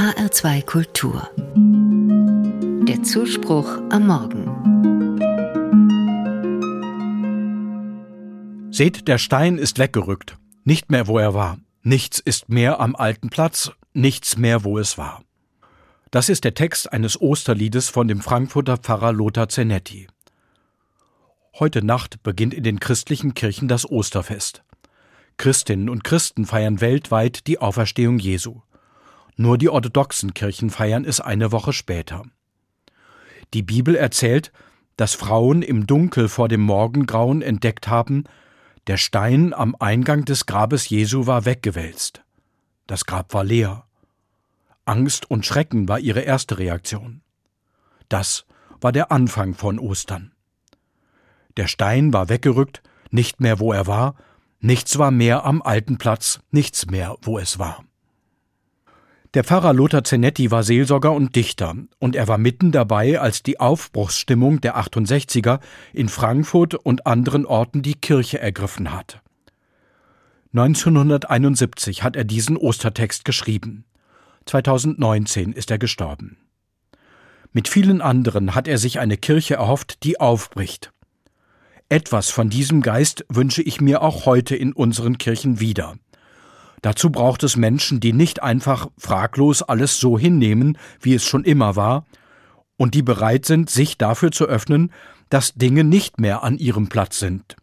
HR2 Kultur. Der Zuspruch am Morgen. Seht, der Stein ist weggerückt, nicht mehr wo er war. Nichts ist mehr am alten Platz, nichts mehr wo es war. Das ist der Text eines Osterliedes von dem Frankfurter Pfarrer Lothar Zenetti. Heute Nacht beginnt in den christlichen Kirchen das Osterfest. Christinnen und Christen feiern weltweit die Auferstehung Jesu. Nur die orthodoxen Kirchen feiern es eine Woche später. Die Bibel erzählt, dass Frauen im Dunkel vor dem Morgengrauen entdeckt haben, der Stein am Eingang des Grabes Jesu war weggewälzt. Das Grab war leer. Angst und Schrecken war ihre erste Reaktion. Das war der Anfang von Ostern. Der Stein war weggerückt, nicht mehr wo er war, nichts war mehr am alten Platz, nichts mehr wo es war. Der Pfarrer Lothar Zenetti war Seelsorger und Dichter, und er war mitten dabei, als die Aufbruchsstimmung der 68er in Frankfurt und anderen Orten die Kirche ergriffen hat. 1971 hat er diesen Ostertext geschrieben. 2019 ist er gestorben. Mit vielen anderen hat er sich eine Kirche erhofft, die aufbricht. Etwas von diesem Geist wünsche ich mir auch heute in unseren Kirchen wieder. Dazu braucht es Menschen, die nicht einfach fraglos alles so hinnehmen, wie es schon immer war, und die bereit sind, sich dafür zu öffnen, dass Dinge nicht mehr an ihrem Platz sind.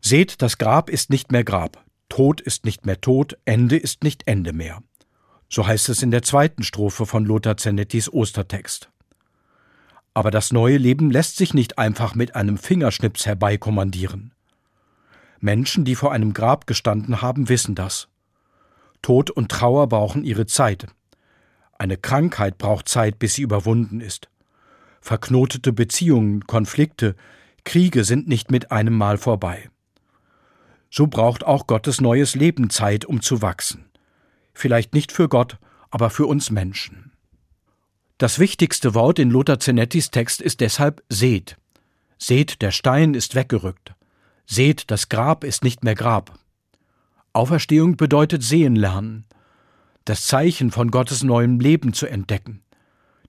Seht, das Grab ist nicht mehr Grab, Tod ist nicht mehr Tod, Ende ist nicht Ende mehr. So heißt es in der zweiten Strophe von Lothar Zenettis Ostertext. Aber das neue Leben lässt sich nicht einfach mit einem Fingerschnips herbeikommandieren. Menschen, die vor einem Grab gestanden haben, wissen das. Tod und Trauer brauchen ihre Zeit. Eine Krankheit braucht Zeit, bis sie überwunden ist. Verknotete Beziehungen, Konflikte, Kriege sind nicht mit einem Mal vorbei. So braucht auch Gottes neues Leben Zeit, um zu wachsen. Vielleicht nicht für Gott, aber für uns Menschen. Das wichtigste Wort in Lothar Zenettis Text ist deshalb seht. Seht, der Stein ist weggerückt. Seht, das Grab ist nicht mehr Grab. Auferstehung bedeutet sehen lernen, das Zeichen von Gottes neuem Leben zu entdecken,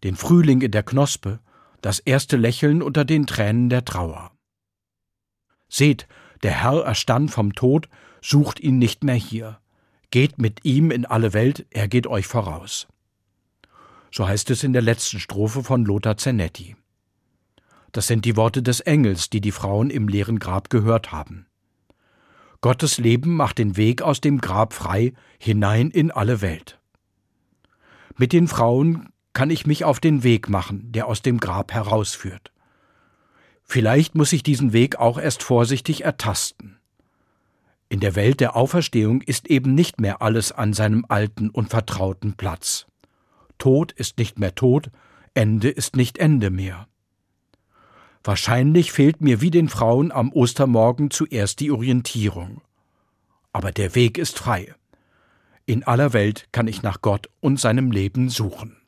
den Frühling in der Knospe, das erste Lächeln unter den Tränen der Trauer. Seht, der Herr erstand vom Tod, sucht ihn nicht mehr hier. Geht mit ihm in alle Welt, er geht euch voraus. So heißt es in der letzten Strophe von Lothar Zenetti. Das sind die Worte des Engels, die die Frauen im leeren Grab gehört haben. Gottes Leben macht den Weg aus dem Grab frei hinein in alle Welt. Mit den Frauen kann ich mich auf den Weg machen, der aus dem Grab herausführt. Vielleicht muss ich diesen Weg auch erst vorsichtig ertasten. In der Welt der Auferstehung ist eben nicht mehr alles an seinem alten und vertrauten Platz. Tod ist nicht mehr Tod, Ende ist nicht Ende mehr. Wahrscheinlich fehlt mir wie den Frauen am Ostermorgen zuerst die Orientierung. Aber der Weg ist frei. In aller Welt kann ich nach Gott und seinem Leben suchen.